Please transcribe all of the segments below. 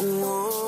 Whoa.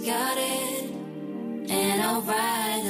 you got it, and I'll ride.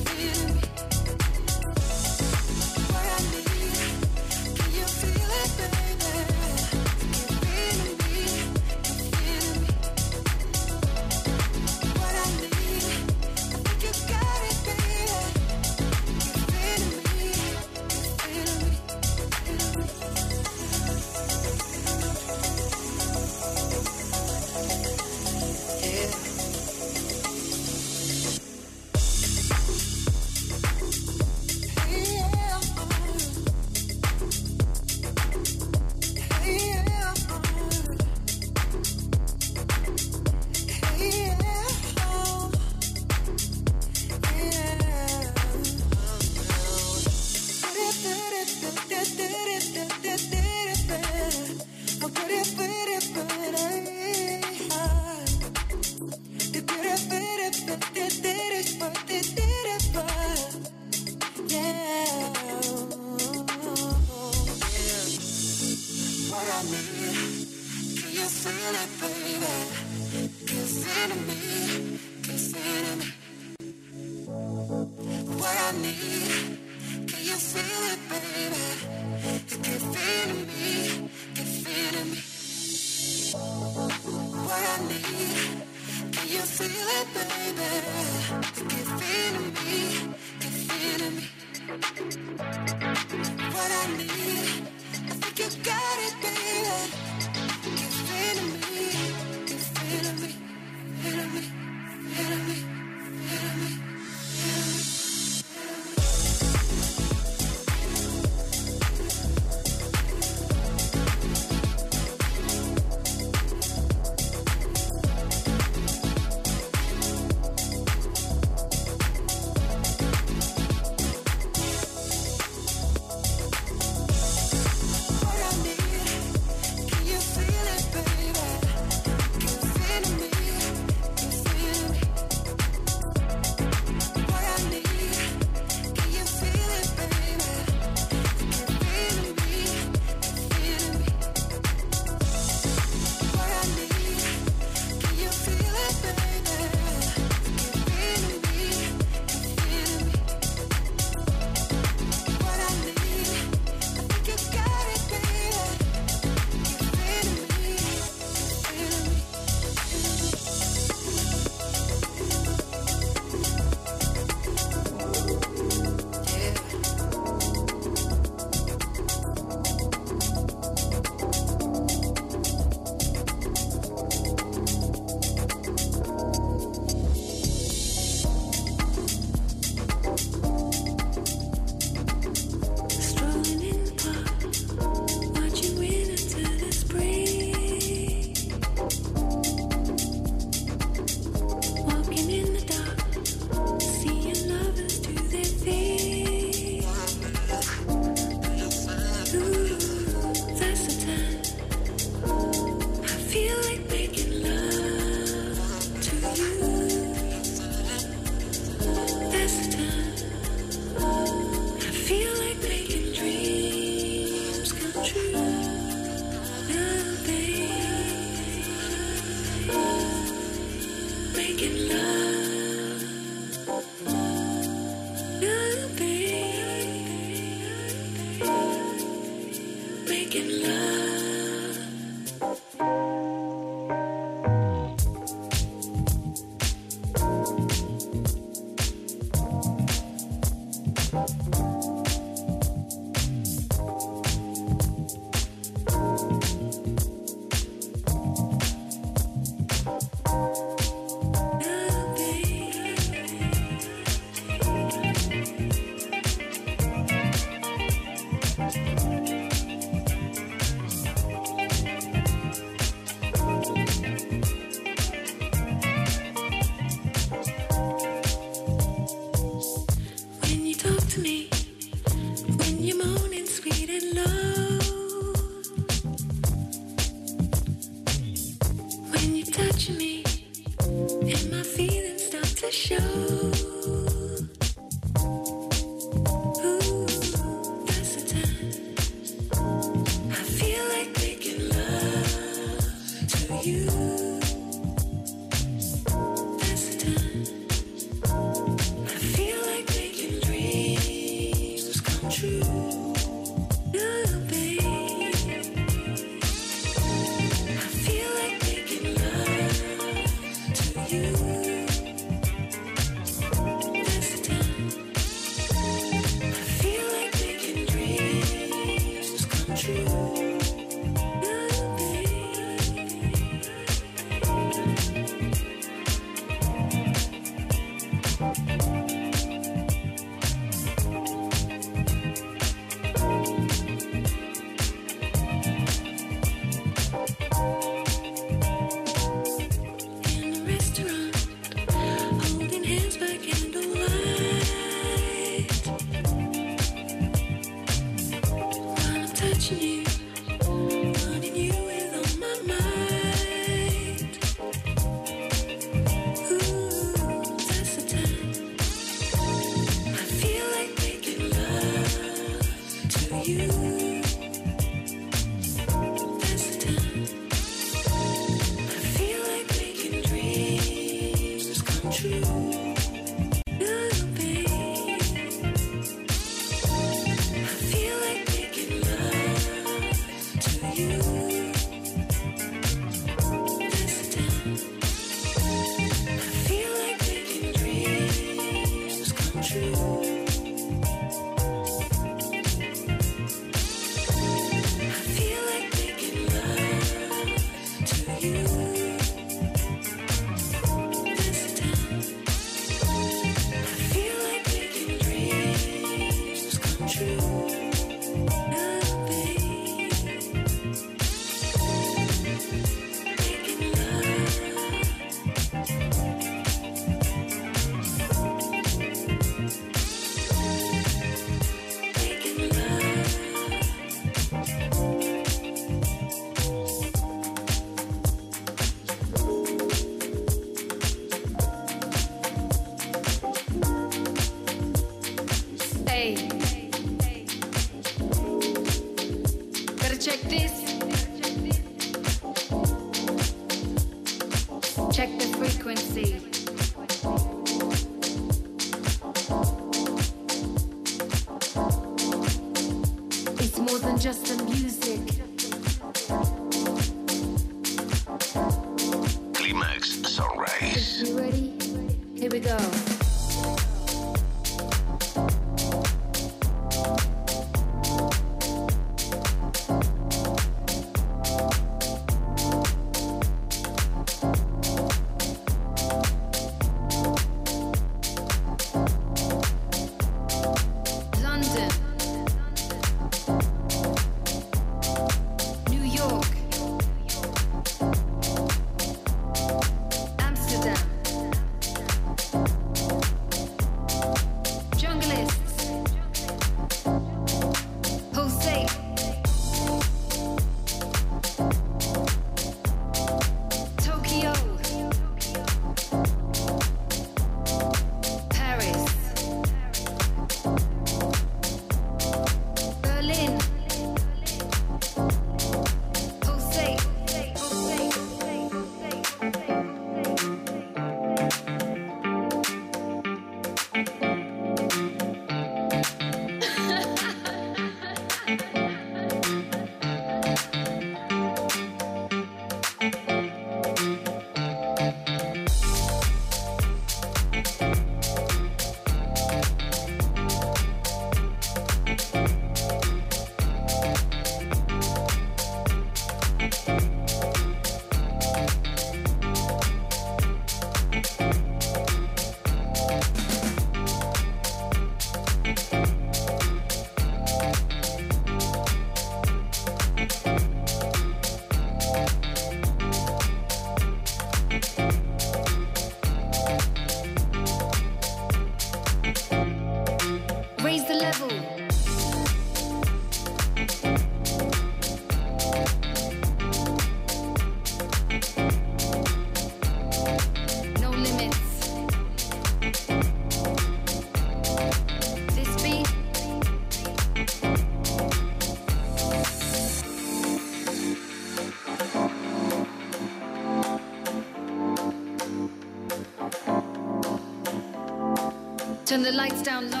Turn the lights down low.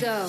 go.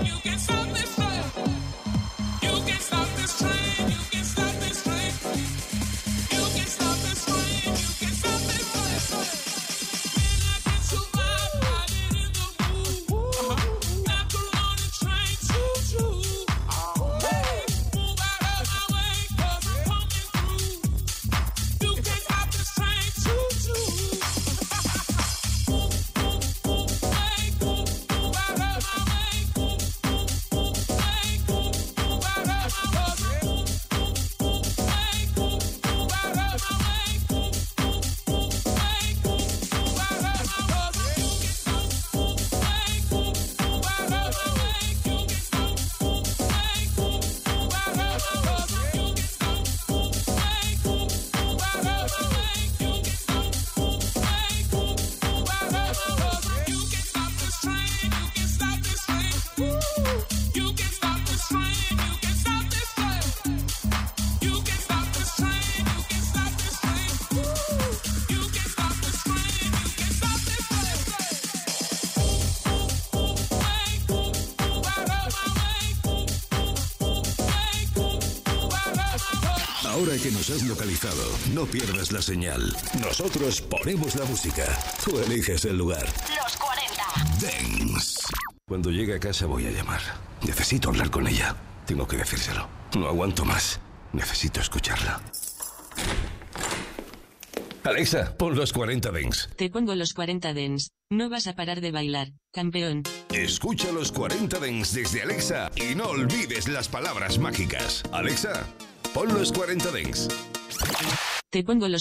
Que no pierdas la señal. Nosotros ponemos la música. Tú eliges el lugar. Los 40. Dance. Cuando llegue a casa voy a llamar. Necesito hablar con ella. Tengo que decírselo. No aguanto más. Necesito escucharla. Alexa, pon los 40 Dens. Te pongo los 40 Dens. No vas a parar de bailar, campeón. Escucha los 40 Dens desde Alexa y no olvides las palabras mágicas. Alexa, Pon los 40 Dings. Te pongo los